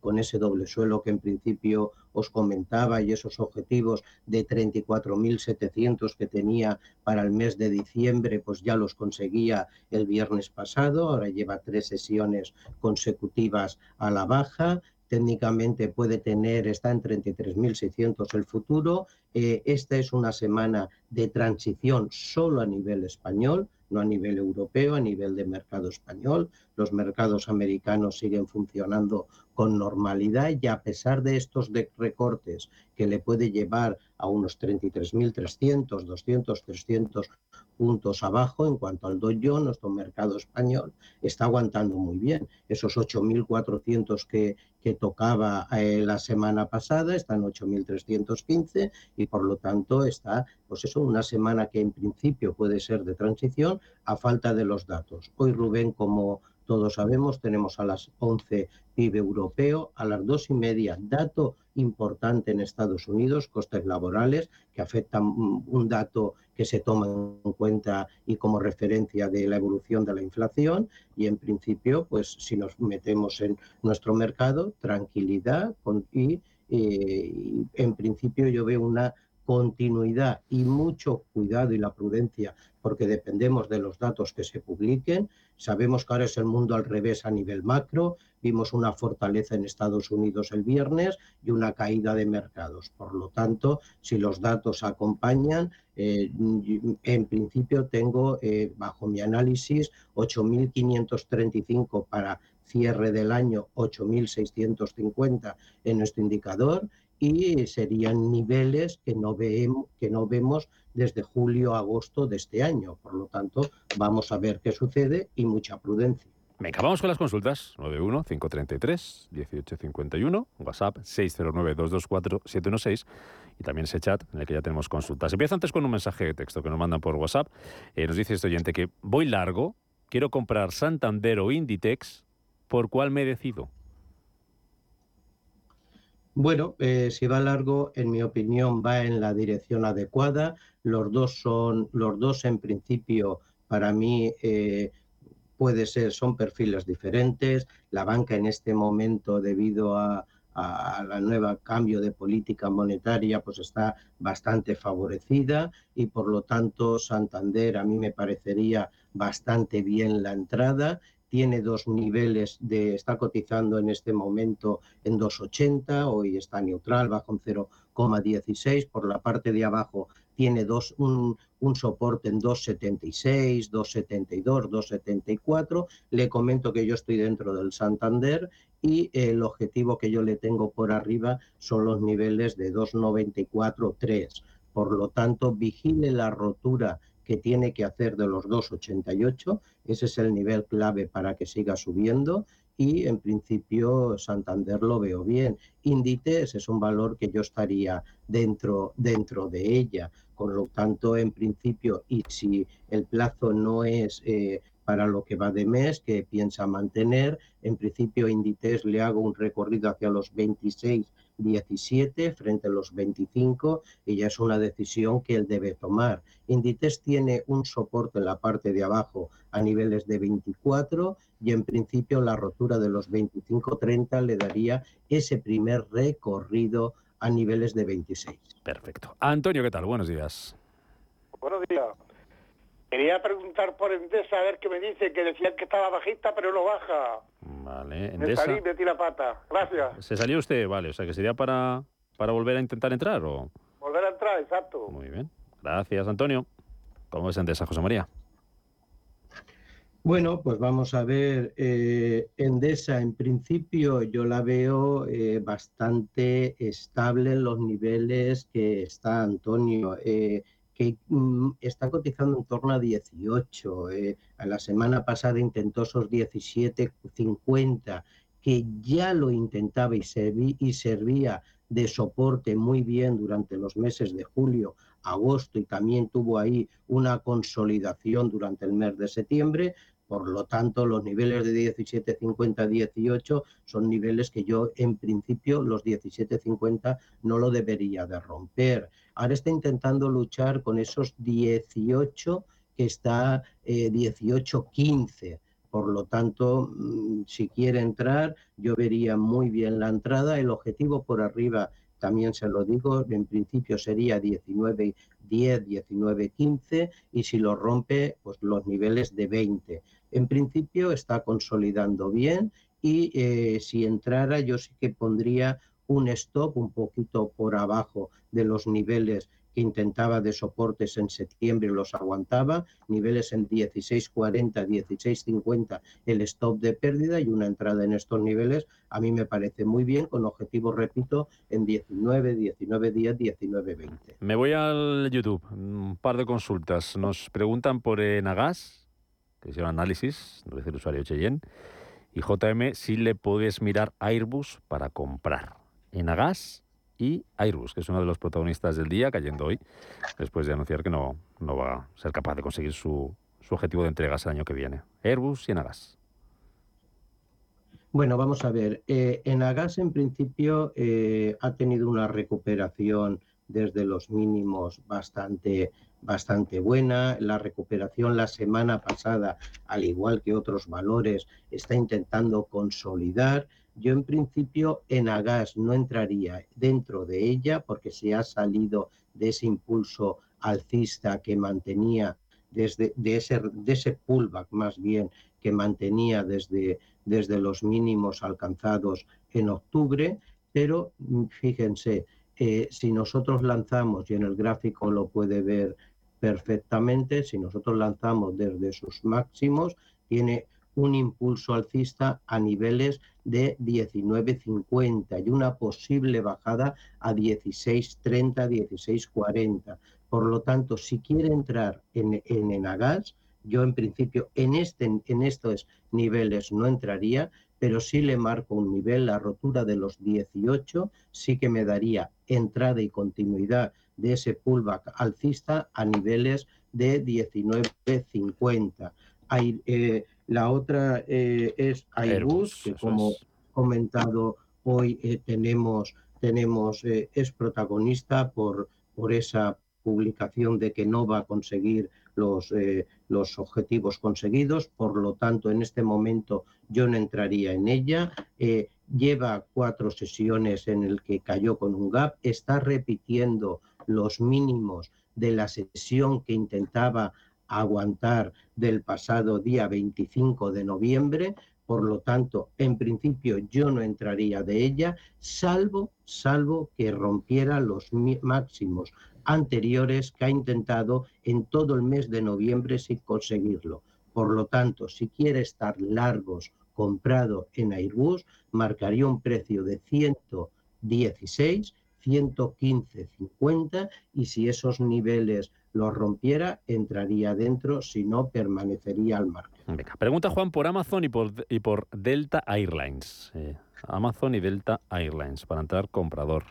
con, ese doble suelo que en principio os comentaba y esos objetivos de 34.700 que tenía para el mes de diciembre, pues ya los conseguía el viernes pasado, ahora lleva tres sesiones consecutivas a la baja, técnicamente puede tener, está en 33.600 el futuro. Eh, esta es una semana de transición solo a nivel español, no a nivel europeo, a nivel de mercado español. Los mercados americanos siguen funcionando con normalidad y a pesar de estos recortes que le puede llevar a unos 33.300, 200, 300 puntos abajo en cuanto al Dow Jones, nuestro mercado español está aguantando muy bien. Esos 8.400 que, que tocaba eh, la semana pasada están 8.315 y por lo tanto está, pues eso, una semana que en principio puede ser de transición a falta de los datos. Hoy Rubén, como todos sabemos, tenemos a las 11 PIB europeo, a las dos y media dato importante en Estados Unidos, costes laborales, que afectan un dato que se toma en cuenta y como referencia de la evolución de la inflación. Y en principio, pues si nos metemos en nuestro mercado, tranquilidad y, eh, y en principio yo veo una continuidad y mucho cuidado y la prudencia, porque dependemos de los datos que se publiquen. Sabemos que ahora es el mundo al revés a nivel macro. Vimos una fortaleza en Estados Unidos el viernes y una caída de mercados. Por lo tanto, si los datos acompañan, eh, en principio tengo, eh, bajo mi análisis, 8.535 para cierre del año, 8.650 en nuestro indicador y serían niveles que no, vemos, que no vemos desde julio agosto de este año. Por lo tanto, vamos a ver qué sucede y mucha prudencia. Venga, vamos con las consultas. 91-533-1851, WhatsApp 609-224-716 y también ese chat en el que ya tenemos consultas. Empieza antes con un mensaje de texto que nos mandan por WhatsApp. Eh, nos dice este oyente que voy largo, quiero comprar Santander o Inditex, ¿por cuál me decido? Bueno, eh, si va largo, en mi opinión, va en la dirección adecuada. Los dos son, los dos en principio, para mí, eh, puede ser, son perfiles diferentes. La banca en este momento, debido a, a la nueva cambio de política monetaria, pues está bastante favorecida y por lo tanto Santander a mí me parecería bastante bien la entrada tiene dos niveles de, está cotizando en este momento en 2,80, hoy está neutral, bajo un 0,16, por la parte de abajo tiene dos, un, un soporte en 2,76, 2,72, 2,74. Le comento que yo estoy dentro del Santander y el objetivo que yo le tengo por arriba son los niveles de 2,94, 3. Por lo tanto, vigile la rotura que tiene que hacer de los 2,88. Ese es el nivel clave para que siga subiendo y en principio Santander lo veo bien. Inditex es un valor que yo estaría dentro, dentro de ella. Con lo tanto, en principio, y si el plazo no es eh, para lo que va de mes, que piensa mantener, en principio Inditex le hago un recorrido hacia los 26 17 frente a los 25 y ya es una decisión que él debe tomar. Inditex tiene un soporte en la parte de abajo a niveles de 24 y en principio la rotura de los 25-30 le daría ese primer recorrido a niveles de 26. Perfecto. Antonio, ¿qué tal? Buenos días. Buenos días. Quería preguntar por Endesa, a ver qué me dice, que decían que estaba bajista, pero no baja. Vale, Me salí, metí la pata. Gracias. ¿Se salió usted? Vale, o sea, que sería para, para volver a intentar entrar o... Volver a entrar, exacto. Muy bien. Gracias, Antonio. ¿Cómo es Endesa, José María? Bueno, pues vamos a ver, eh, Endesa en principio yo la veo eh, bastante estable en los niveles que está Antonio. Eh, que mm, está cotizando en torno a 18. Eh, a la semana pasada intentó esos 17,50, que ya lo intentaba y servía de soporte muy bien durante los meses de julio, agosto y también tuvo ahí una consolidación durante el mes de septiembre. Por lo tanto, los niveles de 17.50 18 son niveles que yo, en principio, los 17.50 no lo debería de romper. Ahora está intentando luchar con esos 18 que está eh, 18.15. Por lo tanto, mm, si quiere entrar, yo vería muy bien la entrada. El objetivo por arriba, también se lo digo, en principio sería 19, 10, 19, 15 y si lo rompe, pues los niveles de 20. En principio está consolidando bien y eh, si entrara yo sí que pondría un stop un poquito por abajo de los niveles que intentaba de soportes en septiembre los aguantaba, niveles en 16.40, 16.50 el stop de pérdida y una entrada en estos niveles a mí me parece muy bien con objetivo, repito, en 19, 19 días, 19, 20. Me voy al YouTube, un par de consultas. Nos preguntan por Enagas, que se llama Análisis, nos dice el usuario Cheyenne, y JM si le puedes mirar Airbus para comprar. Enagas y Airbus, que es uno de los protagonistas del día, cayendo hoy, después de anunciar que no, no va a ser capaz de conseguir su, su objetivo de entregas el año que viene. Airbus y Enagas. Bueno, vamos a ver. Eh, Enagas, en principio, eh, ha tenido una recuperación desde los mínimos bastante, bastante buena. La recuperación la semana pasada, al igual que otros valores, está intentando consolidar. Yo en principio en Agas no entraría dentro de ella porque se ha salido de ese impulso alcista que mantenía desde de ese, de ese pullback más bien que mantenía desde, desde los mínimos alcanzados en octubre, pero fíjense, eh, si nosotros lanzamos, y en el gráfico lo puede ver perfectamente, si nosotros lanzamos desde sus máximos, tiene un impulso alcista a niveles de 19.50 y una posible bajada a 16.30, 16.40. Por lo tanto, si quiere entrar en, en Enagas, yo en principio en, este, en estos niveles no entraría, pero sí le marco un nivel, la rotura de los 18, sí que me daría entrada y continuidad de ese pullback alcista a niveles de 19.50. Eh, la otra eh, es Airbus, que como comentado hoy eh, tenemos, tenemos eh, es protagonista por, por esa publicación de que no va a conseguir los, los objetivos conseguidos, por lo tanto en este momento yo no entraría en ella. lleva cuatro sesiones en el que cayó con un gap, está repitiendo los mínimos de la sesión que intentaba aguantar del pasado día 25 de noviembre, por lo tanto, en principio yo no entraría de ella, salvo, salvo que rompiera los máximos anteriores que ha intentado en todo el mes de noviembre sin conseguirlo. Por lo tanto, si quiere estar largos comprado en Airbus, marcaría un precio de 116, 115.50 y si esos niveles lo rompiera, entraría dentro, si no, permanecería al margen. Venga, pregunta Juan por Amazon y por, y por Delta Airlines. Eh, Amazon y Delta Airlines, para entrar comprador.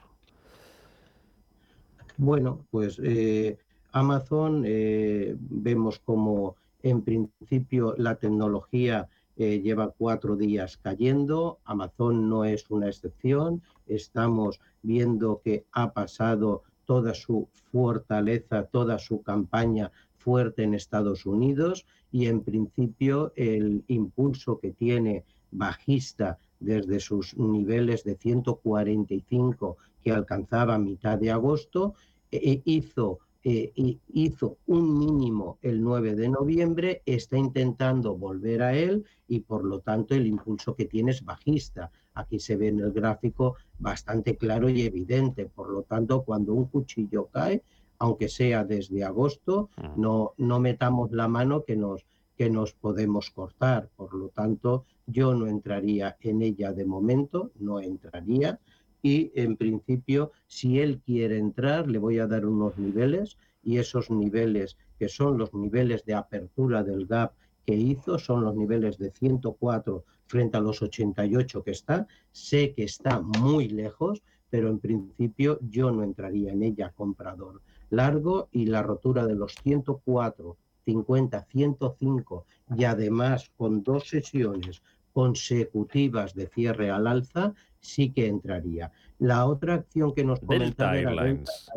Bueno, pues eh, Amazon eh, vemos como en principio la tecnología lleva cuatro días cayendo, Amazon no es una excepción, estamos viendo que ha pasado toda su fortaleza, toda su campaña fuerte en Estados Unidos y en principio el impulso que tiene bajista desde sus niveles de 145 que alcanzaba mitad de agosto, eh, hizo eh, hizo un mínimo el 9 de noviembre, está intentando volver a él y por lo tanto el impulso que tiene es bajista. Aquí se ve en el gráfico bastante claro y evidente. Por lo tanto, cuando un cuchillo cae, aunque sea desde agosto, no, no metamos la mano que nos, que nos podemos cortar. Por lo tanto, yo no entraría en ella de momento, no entraría y en principio si él quiere entrar le voy a dar unos niveles y esos niveles que son los niveles de apertura del gap que hizo son los niveles de 104 frente a los 88 que está. Sé que está muy lejos, pero en principio yo no entraría en ella comprador largo y la rotura de los 104, 50, 105 y además con dos sesiones consecutivas de cierre al alza, sí que entraría. La otra acción que nos Delta Airlines.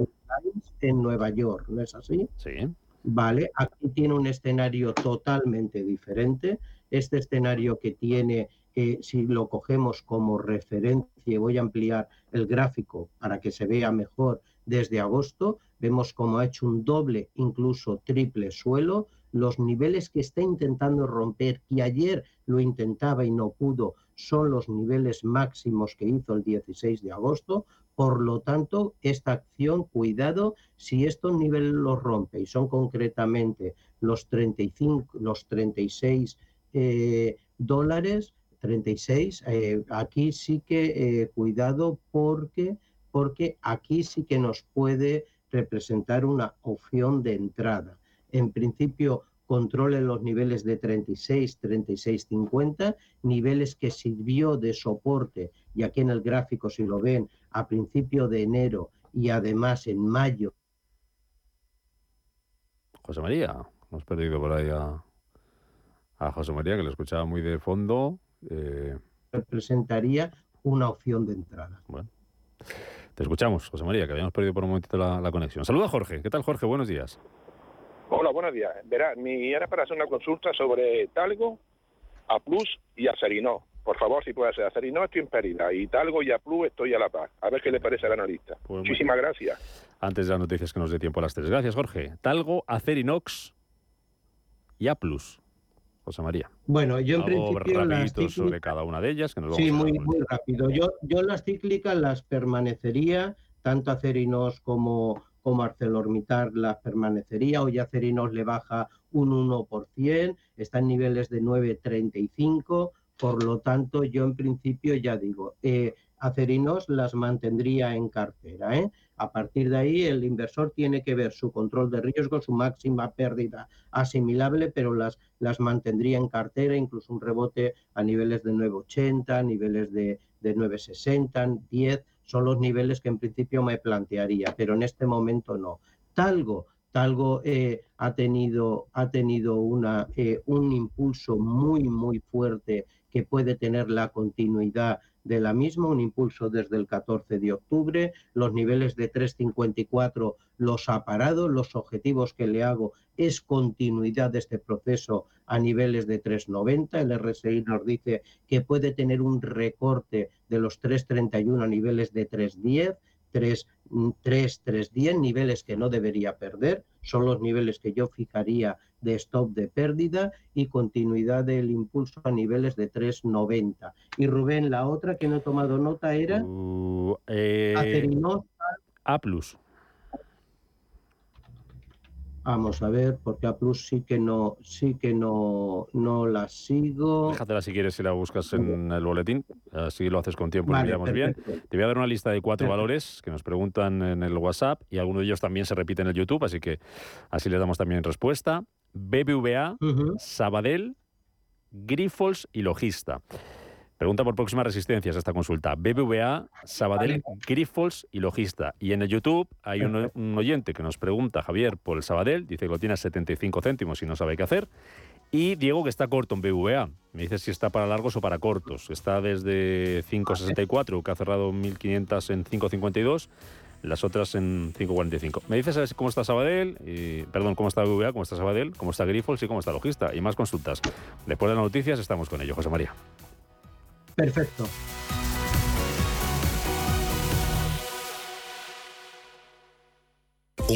en Nueva York, ¿no es así? Sí. Vale, aquí tiene un escenario totalmente diferente. Este escenario que tiene, eh, si lo cogemos como referencia, voy a ampliar el gráfico para que se vea mejor desde agosto, vemos como ha hecho un doble, incluso triple suelo, los niveles que está intentando romper, que ayer lo intentaba y no pudo, son los niveles máximos que hizo el 16 de agosto. Por lo tanto, esta acción, cuidado, si estos niveles los rompe y son concretamente los 35, los 36 eh, dólares, 36, eh, aquí sí que eh, cuidado porque, porque aquí sí que nos puede representar una opción de entrada. En principio, controle los niveles de 36, 36, 50, niveles que sirvió de soporte, y aquí en el gráfico, si lo ven, a principio de enero y además en mayo. José María, hemos perdido por ahí a, a José María, que lo escuchaba muy de fondo. Eh, representaría una opción de entrada. Bueno. Te escuchamos, José María, que habíamos perdido por un momentito la, la conexión. Saluda Jorge. ¿Qué tal, Jorge? Buenos días. Hola, buenos días. Verá, mi era para hacer una consulta sobre Talgo, A Plus y Acerinó. Por favor, si puede ser. Acerinó estoy en pérdida y Talgo y A Plus estoy a la paz. A ver qué le parece al analista. Pues Muchísimas gracias. Antes de las noticias que nos dé tiempo a las tres. Gracias, Jorge. Talgo, Acerinox y A Plus. José María. Bueno, yo en Algo principio las sobre cada una de ellas. Que nos vamos Sí, a muy, rápido. Yo, yo las cíclicas las permanecería, tanto Acerinos como, como ArcelorMittal las permanecería. Hoy Acerinos le baja un 1%, está en niveles de 9,35. Por lo tanto, yo en principio ya digo, eh, Acerinos las mantendría en cartera. ¿eh? A partir de ahí, el inversor tiene que ver su control de riesgo, su máxima pérdida asimilable, pero las, las mantendría en cartera, incluso un rebote a niveles de 9,80, niveles de, de 9,60, 10, son los niveles que en principio me plantearía, pero en este momento no. Talgo, Talgo eh, ha tenido, ha tenido una, eh, un impulso muy, muy fuerte que puede tener la continuidad de la misma, un impulso desde el 14 de octubre, los niveles de 3,54 los ha parado, los objetivos que le hago es continuidad de este proceso a niveles de 3,90, el RSI nos dice que puede tener un recorte de los 3,31 a niveles de 3,10, 3, 3, 310, niveles que no debería perder, son los niveles que yo fijaría de stop de pérdida y continuidad del impulso a niveles de 3,90. Y Rubén, la otra que no he tomado nota era Uh, eh. A Plus. Vamos a ver, porque A Plus sí que no, sí que no, no la sigo. Déjatela si quieres si la buscas en el boletín. Así lo haces con tiempo, Vale, lo miramos bien. Te voy a dar una lista de cuatro Perfecto. valores que nos preguntan en el WhatsApp y algunos de ellos también se repiten en el YouTube, así que así les damos también respuesta. BBVA, Sabadell, Grifols y Logista. Pregunta por próximas resistencias esta consulta. BBVA, Sabadell, Grifols y Logista. Y en el YouTube hay un, un oyente que nos pregunta, Javier, por el Sabadell. Dice que lo tiene a 75 céntimos y no sabe qué hacer. Y Diego, que está corto en BBVA. Me dice si está para largos o para cortos. Está desde 5,64, que ha cerrado 1.500 en 5,52. Las otras en 5,45. Me dices ver cómo está Sabadell, y- perdón, cómo está BBVA, cómo está Sabadell, cómo está Grifols y cómo está Logista. Y más consultas. Después de las noticias estamos con ello, José María. Perfecto.